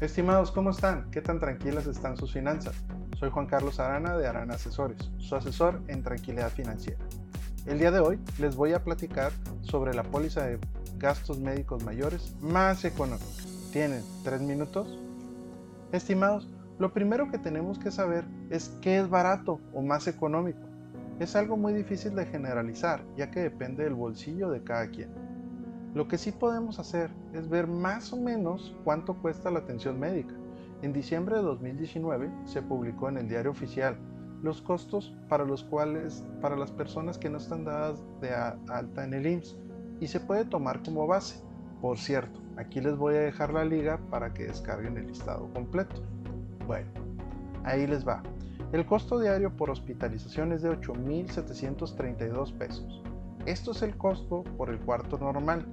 Estimados, ¿cómo están? ¿Qué tan tranquilas están sus finanzas? Soy Juan Carlos Arana de Arana Asesores, su asesor en tranquilidad financiera. El día de hoy les voy a platicar sobre la póliza de gastos médicos mayores más económica. ¿Tienen tres minutos? Estimados, lo primero que tenemos que saber es qué es barato o más económico. Es algo muy difícil de generalizar, ya que depende del bolsillo de cada quien. Lo que sí podemos hacer es ver más o menos cuánto cuesta la atención médica. En diciembre de 2019 se publicó en el diario oficial los costos para los cuales para las personas que no están dadas de alta en el IMSS y se puede tomar como base. Por cierto, aquí les voy a dejar la liga para que descarguen el listado completo. Bueno, ahí les va. El costo diario por hospitalización es de 8.732 pesos. Esto es el costo por el cuarto normal,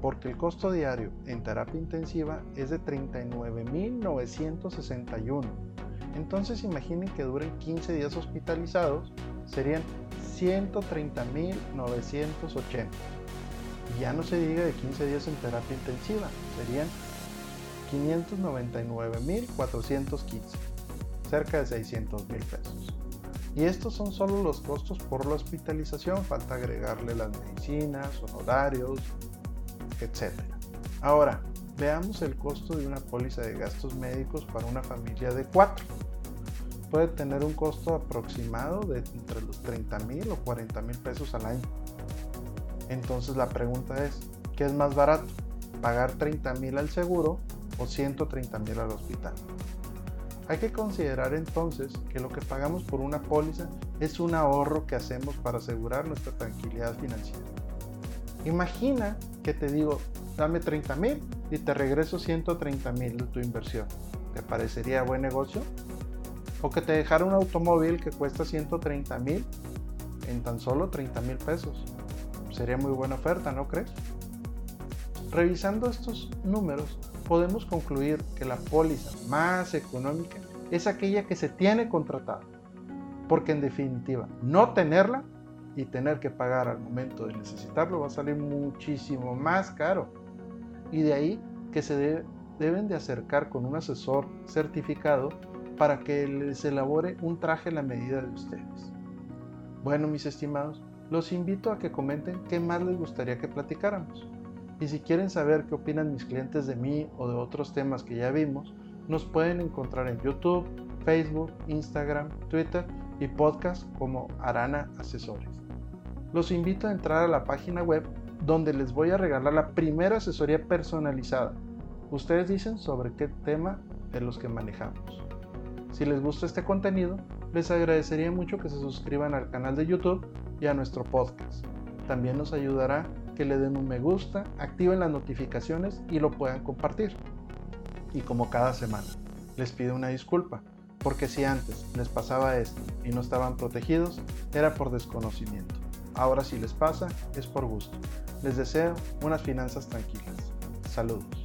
porque el costo diario en terapia intensiva es de 39.961. Entonces imaginen que duren 15 días hospitalizados, serían 130.980. Y ya no se diga de 15 días en terapia intensiva, serían 599.415, cerca de 600 mil pesos. Y estos son solo los costos por la hospitalización, falta agregarle las medicinas, honorarios, etc. Ahora, veamos el costo de una póliza de gastos médicos para una familia de 4. Puede tener un costo aproximado de entre los 30 mil o 40 mil pesos al año. Entonces la pregunta es, ¿qué es más barato? ¿Pagar 30 mil al seguro o 130 mil al hospital? Hay que considerar entonces que lo que pagamos por una póliza es un ahorro que hacemos para asegurar nuestra tranquilidad financiera. Imagina que te digo, dame 30 mil y te regreso 130 mil de tu inversión. ¿Te parecería buen negocio? O que te dejara un automóvil que cuesta 130 mil en tan solo 30 mil pesos. Sería muy buena oferta, ¿no crees? Revisando estos números, podemos concluir que la póliza más económica es aquella que se tiene contratada, porque en definitiva, no tenerla y tener que pagar al momento de necesitarlo va a salir muchísimo más caro. Y de ahí que se deben de acercar con un asesor certificado para que les elabore un traje a la medida de ustedes. Bueno, mis estimados, los invito a que comenten qué más les gustaría que platicáramos. Y si quieren saber qué opinan mis clientes de mí o de otros temas que ya vimos, nos pueden encontrar en YouTube, Facebook, Instagram, Twitter y podcast como Arana Asesores. Los invito a entrar a la página web donde les voy a regalar la primera asesoría personalizada. Ustedes dicen sobre qué tema de los que manejamos. Si les gusta este contenido, les agradecería mucho que se suscriban al canal de YouTube y a nuestro podcast. También nos ayudará que le den un me gusta, activen las notificaciones y lo puedan compartir. Y como cada semana, les pido una disculpa, porque si antes les pasaba esto y no estaban protegidos, era por desconocimiento. Ahora si les pasa, es por gusto. Les deseo unas finanzas tranquilas. Saludos.